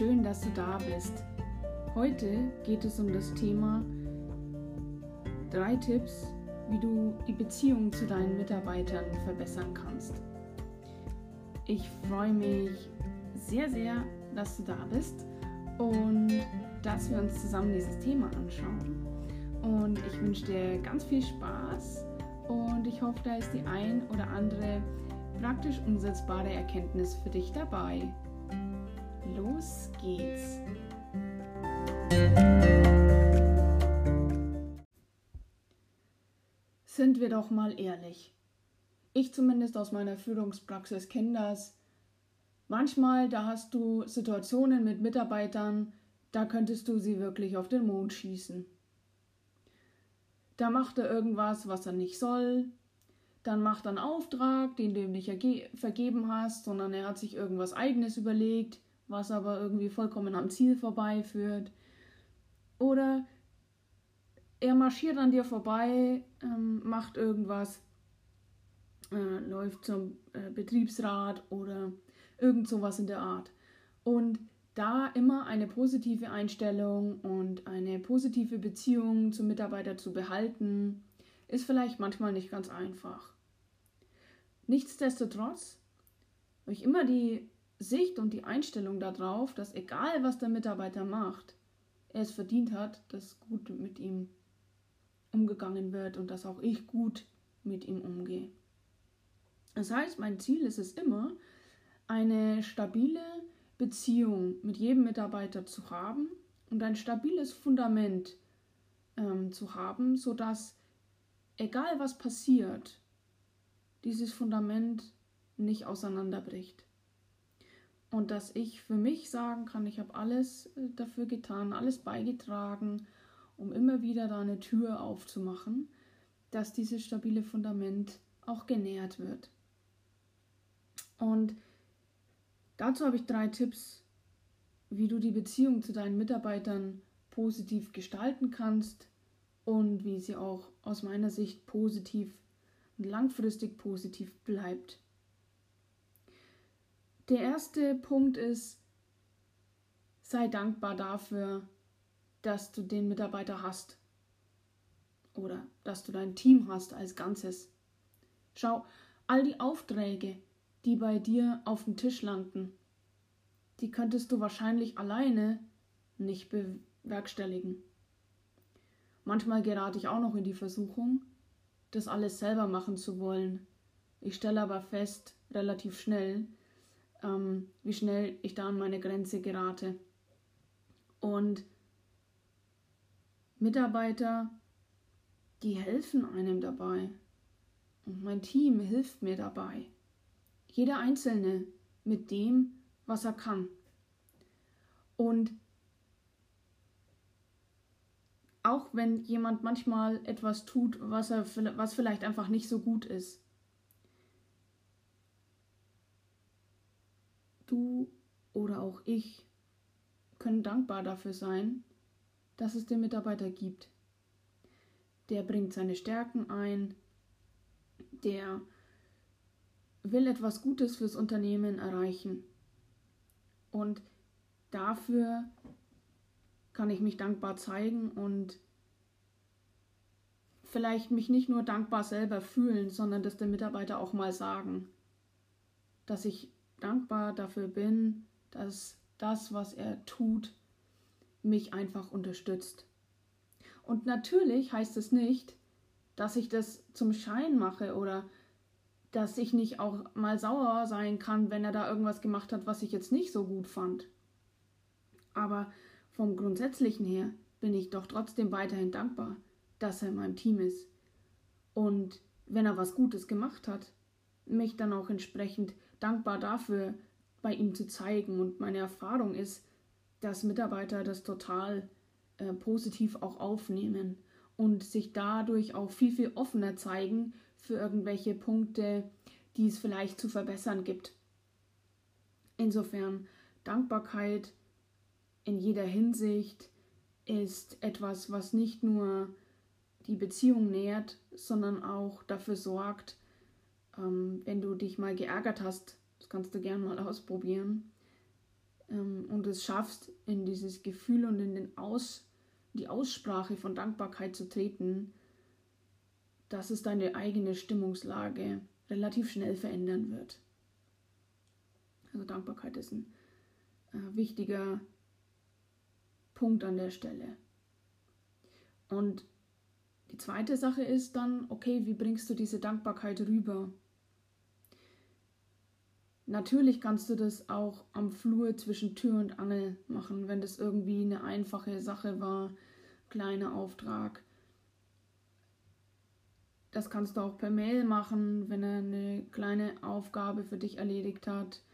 schön, dass du da bist. Heute geht es um das Thema drei Tipps, wie du die Beziehung zu deinen Mitarbeitern verbessern kannst. Ich freue mich sehr, sehr, dass du da bist und dass wir uns zusammen dieses Thema anschauen. Und ich wünsche dir ganz viel Spaß und ich hoffe, da ist die ein oder andere praktisch umsetzbare Erkenntnis für dich dabei. Los geht's! Sind wir doch mal ehrlich. Ich zumindest aus meiner Führungspraxis kenne das. Manchmal, da hast du Situationen mit Mitarbeitern, da könntest du sie wirklich auf den Mond schießen. Da macht er irgendwas, was er nicht soll. Dann macht er einen Auftrag, den du ihm nicht vergeben hast, sondern er hat sich irgendwas eigenes überlegt, was aber irgendwie vollkommen am Ziel vorbeiführt. Oder er marschiert an dir vorbei, ähm, macht irgendwas, äh, läuft zum äh, Betriebsrat oder irgend sowas in der Art. Und da immer eine positive Einstellung und eine positive Beziehung zum Mitarbeiter zu behalten, ist vielleicht manchmal nicht ganz einfach. Nichtsdestotrotz ich immer die Sicht und die Einstellung darauf, dass egal was der Mitarbeiter macht, er es verdient hat, dass gut mit ihm umgegangen wird und dass auch ich gut mit ihm umgehe. Das heißt, mein Ziel ist es immer, eine stabile Beziehung mit jedem Mitarbeiter zu haben und ein stabiles Fundament ähm, zu haben, sodass egal was passiert, dieses Fundament nicht auseinanderbricht. Und dass ich für mich sagen kann, ich habe alles äh, dafür getan, alles beigetragen, um immer wieder da eine Tür aufzumachen, dass dieses stabile Fundament auch genährt wird. Und Dazu habe ich drei Tipps, wie du die Beziehung zu deinen Mitarbeitern positiv gestalten kannst und wie sie auch aus meiner Sicht positiv und langfristig positiv bleibt. Der erste Punkt ist, sei dankbar dafür, dass du den Mitarbeiter hast oder dass du dein Team hast als Ganzes. Schau, all die Aufträge, die bei dir auf dem Tisch landen, die könntest du wahrscheinlich alleine nicht bewerkstelligen. Manchmal gerate ich auch noch in die Versuchung, das alles selber machen zu wollen. Ich stelle aber fest, relativ schnell, ähm, wie schnell ich da an meine Grenze gerate. Und Mitarbeiter, die helfen einem dabei. Und mein Team hilft mir dabei. Jeder Einzelne mit dem, was er kann. Und auch wenn jemand manchmal etwas tut, was, er, was vielleicht einfach nicht so gut ist, du oder auch ich können dankbar dafür sein, dass es den Mitarbeiter gibt. Der bringt seine Stärken ein, der will etwas Gutes fürs Unternehmen erreichen. Und dafür kann ich mich dankbar zeigen und vielleicht mich nicht nur dankbar selber fühlen, sondern das den Mitarbeiter auch mal sagen, dass ich dankbar dafür bin, dass das, was er tut, mich einfach unterstützt. Und natürlich heißt es nicht, dass ich das zum Schein mache oder dass ich nicht auch mal sauer sein kann, wenn er da irgendwas gemacht hat, was ich jetzt nicht so gut fand. Aber vom Grundsätzlichen her bin ich doch trotzdem weiterhin dankbar, dass er in meinem Team ist. Und wenn er was Gutes gemacht hat, mich dann auch entsprechend dankbar dafür bei ihm zu zeigen. Und meine Erfahrung ist, dass Mitarbeiter das total äh, positiv auch aufnehmen und sich dadurch auch viel, viel offener zeigen für irgendwelche Punkte, die es vielleicht zu verbessern gibt. Insofern Dankbarkeit in jeder Hinsicht ist etwas, was nicht nur die Beziehung nährt, sondern auch dafür sorgt, ähm, wenn du dich mal geärgert hast, das kannst du gern mal ausprobieren, ähm, und es schaffst, in dieses Gefühl und in den Aus, die Aussprache von Dankbarkeit zu treten, dass es deine eigene Stimmungslage relativ schnell verändern wird. Also Dankbarkeit ist ein äh, wichtiger Punkt an der Stelle. Und die zweite Sache ist dann, okay, wie bringst du diese Dankbarkeit rüber? Natürlich kannst du das auch am Flur zwischen Tür und Angel machen, wenn das irgendwie eine einfache Sache war, kleiner Auftrag. Das kannst du auch per Mail machen, wenn er eine kleine Aufgabe für dich erledigt hat.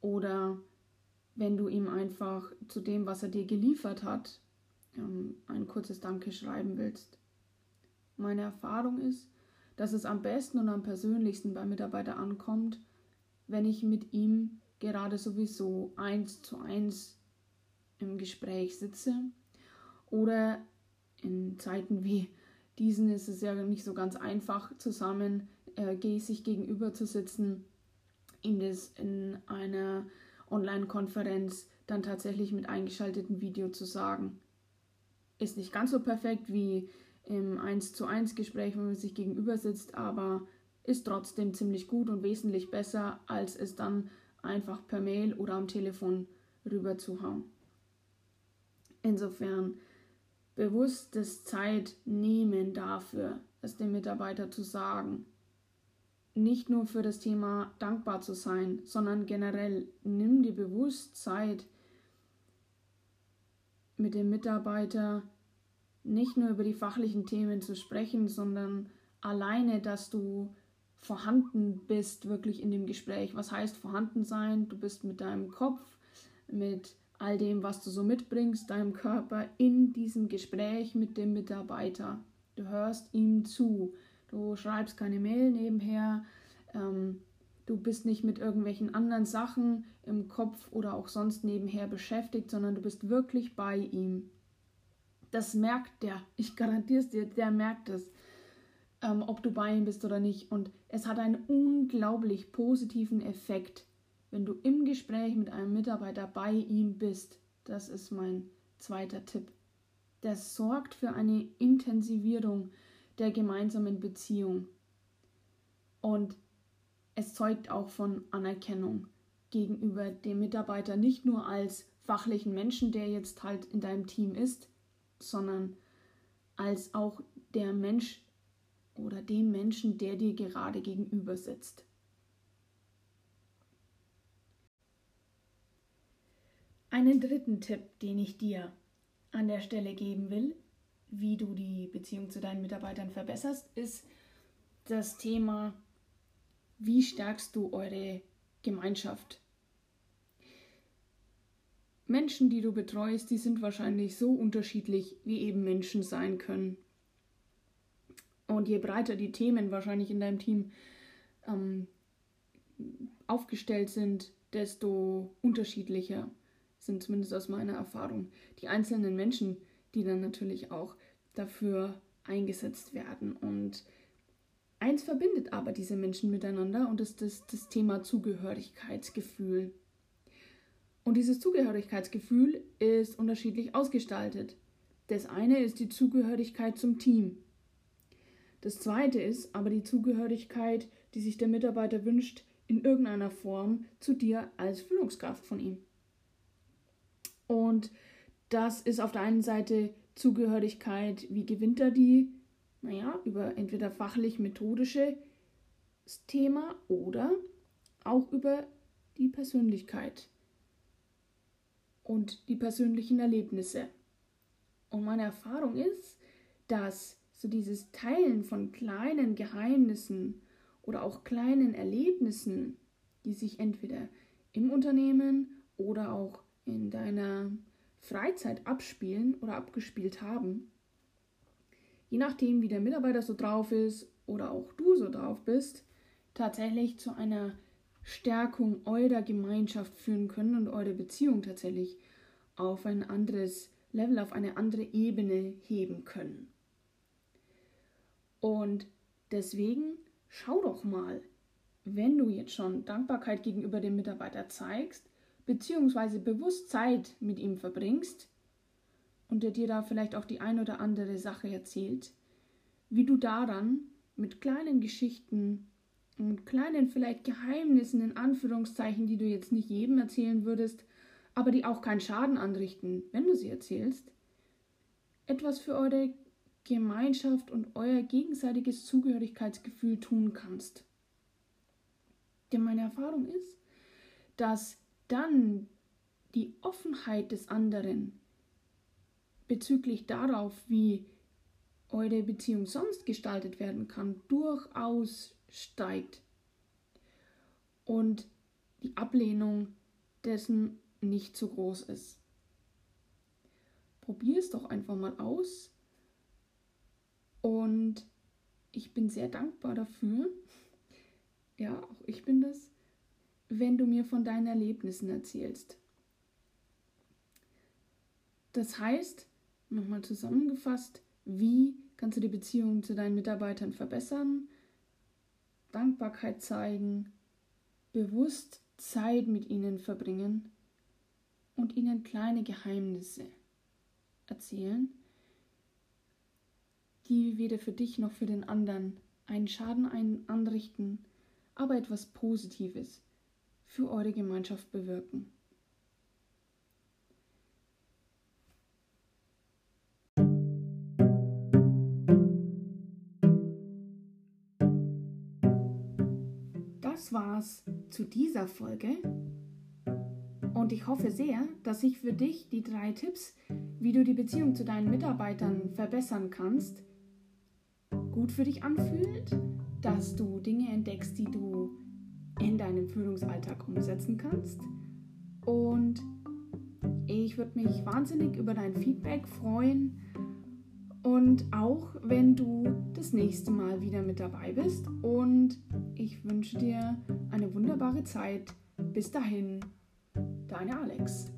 Oder wenn du ihm einfach zu dem, was er dir geliefert hat, ähm, ein kurzes Danke schreiben willst. Meine Erfahrung ist, dass es am besten und am persönlichsten beim Mitarbeiter ankommt, wenn ich mit ihm gerade sowieso eins zu eins im Gespräch sitze. Oder in Zeiten wie diesen ist es ja nicht so ganz einfach, zusammen äh, sich gegenüber zu sitzen, ihm das in einer Online-Konferenz dann tatsächlich mit eingeschaltetem Video zu sagen. Ist nicht ganz so perfekt wie im 1 zu 1 Gespräch, wenn man sich gegenüber sitzt, aber ist trotzdem ziemlich gut und wesentlich besser, als es dann einfach per Mail oder am Telefon rüber zu hauen. Insofern bewusstes Zeit nehmen dafür, es dem Mitarbeiter zu sagen. Nicht nur für das Thema dankbar zu sein, sondern generell nimm dir bewusst Zeit, mit dem Mitarbeiter nicht nur über die fachlichen Themen zu sprechen, sondern alleine, dass du vorhanden bist wirklich in dem Gespräch. Was heißt vorhanden sein? Du bist mit deinem Kopf, mit all dem, was du so mitbringst, deinem Körper in diesem Gespräch mit dem Mitarbeiter. Du hörst ihm zu. Du schreibst keine Mail nebenher. Ähm, du bist nicht mit irgendwelchen anderen Sachen im Kopf oder auch sonst nebenher beschäftigt, sondern du bist wirklich bei ihm. Das merkt der. Ich garantiere es dir, der merkt es, ähm, ob du bei ihm bist oder nicht. Und es hat einen unglaublich positiven Effekt wenn du im Gespräch mit einem Mitarbeiter bei ihm bist. Das ist mein zweiter Tipp. Das sorgt für eine Intensivierung der gemeinsamen Beziehung. Und es zeugt auch von Anerkennung gegenüber dem Mitarbeiter, nicht nur als fachlichen Menschen, der jetzt halt in deinem Team ist, sondern als auch der Mensch oder dem Menschen, der dir gerade gegenüber sitzt. Einen dritten Tipp, den ich dir an der Stelle geben will, wie du die Beziehung zu deinen Mitarbeitern verbesserst, ist das Thema, wie stärkst du eure Gemeinschaft? Menschen, die du betreust, die sind wahrscheinlich so unterschiedlich, wie eben Menschen sein können. Und je breiter die Themen wahrscheinlich in deinem Team ähm, aufgestellt sind, desto unterschiedlicher sind zumindest aus meiner Erfahrung die einzelnen Menschen, die dann natürlich auch dafür eingesetzt werden. Und eins verbindet aber diese Menschen miteinander und das ist das, das Thema Zugehörigkeitsgefühl. Und dieses Zugehörigkeitsgefühl ist unterschiedlich ausgestaltet. Das eine ist die Zugehörigkeit zum Team. Das zweite ist aber die Zugehörigkeit, die sich der Mitarbeiter wünscht, in irgendeiner Form zu dir als Führungskraft von ihm. Und das ist auf der einen Seite Zugehörigkeit, wie gewinnt er die? Naja, über entweder fachlich-methodische Thema oder auch über die Persönlichkeit und die persönlichen Erlebnisse. Und meine Erfahrung ist, dass so dieses Teilen von kleinen Geheimnissen oder auch kleinen Erlebnissen, die sich entweder im Unternehmen oder auch in deiner Freizeit abspielen oder abgespielt haben, je nachdem, wie der Mitarbeiter so drauf ist oder auch du so drauf bist, tatsächlich zu einer Stärkung eurer Gemeinschaft führen können und eure Beziehung tatsächlich auf ein anderes Level, auf eine andere Ebene heben können. Und deswegen schau doch mal, wenn du jetzt schon Dankbarkeit gegenüber dem Mitarbeiter zeigst, beziehungsweise bewusst Zeit mit ihm verbringst und er dir da vielleicht auch die ein oder andere Sache erzählt, wie du daran mit kleinen Geschichten und kleinen vielleicht Geheimnissen in Anführungszeichen, die du jetzt nicht jedem erzählen würdest, aber die auch keinen Schaden anrichten, wenn du sie erzählst, etwas für eure Gemeinschaft und euer gegenseitiges Zugehörigkeitsgefühl tun kannst. Denn meine Erfahrung ist, dass dann die Offenheit des anderen bezüglich darauf, wie eure Beziehung sonst gestaltet werden kann, durchaus steigt und die Ablehnung dessen nicht so groß ist. Probier es doch einfach mal aus und ich bin sehr dankbar dafür, ja, auch ich bin das, wenn du mir von deinen Erlebnissen erzählst. Das heißt, nochmal zusammengefasst, wie kannst du die Beziehung zu deinen Mitarbeitern verbessern, Dankbarkeit zeigen, bewusst Zeit mit ihnen verbringen und ihnen kleine Geheimnisse erzählen, die weder für dich noch für den anderen einen Schaden anrichten, aber etwas Positives für eure Gemeinschaft bewirken. Das war's zu dieser Folge. Und ich hoffe sehr, dass sich für dich die drei Tipps, wie du die Beziehung zu deinen Mitarbeitern verbessern kannst, gut für dich anfühlt, dass du Dinge entdeckst, die du in deinem Führungsalltag umsetzen kannst. Und ich würde mich wahnsinnig über dein Feedback freuen und auch wenn du das nächste Mal wieder mit dabei bist. Und ich wünsche dir eine wunderbare Zeit. Bis dahin, deine Alex.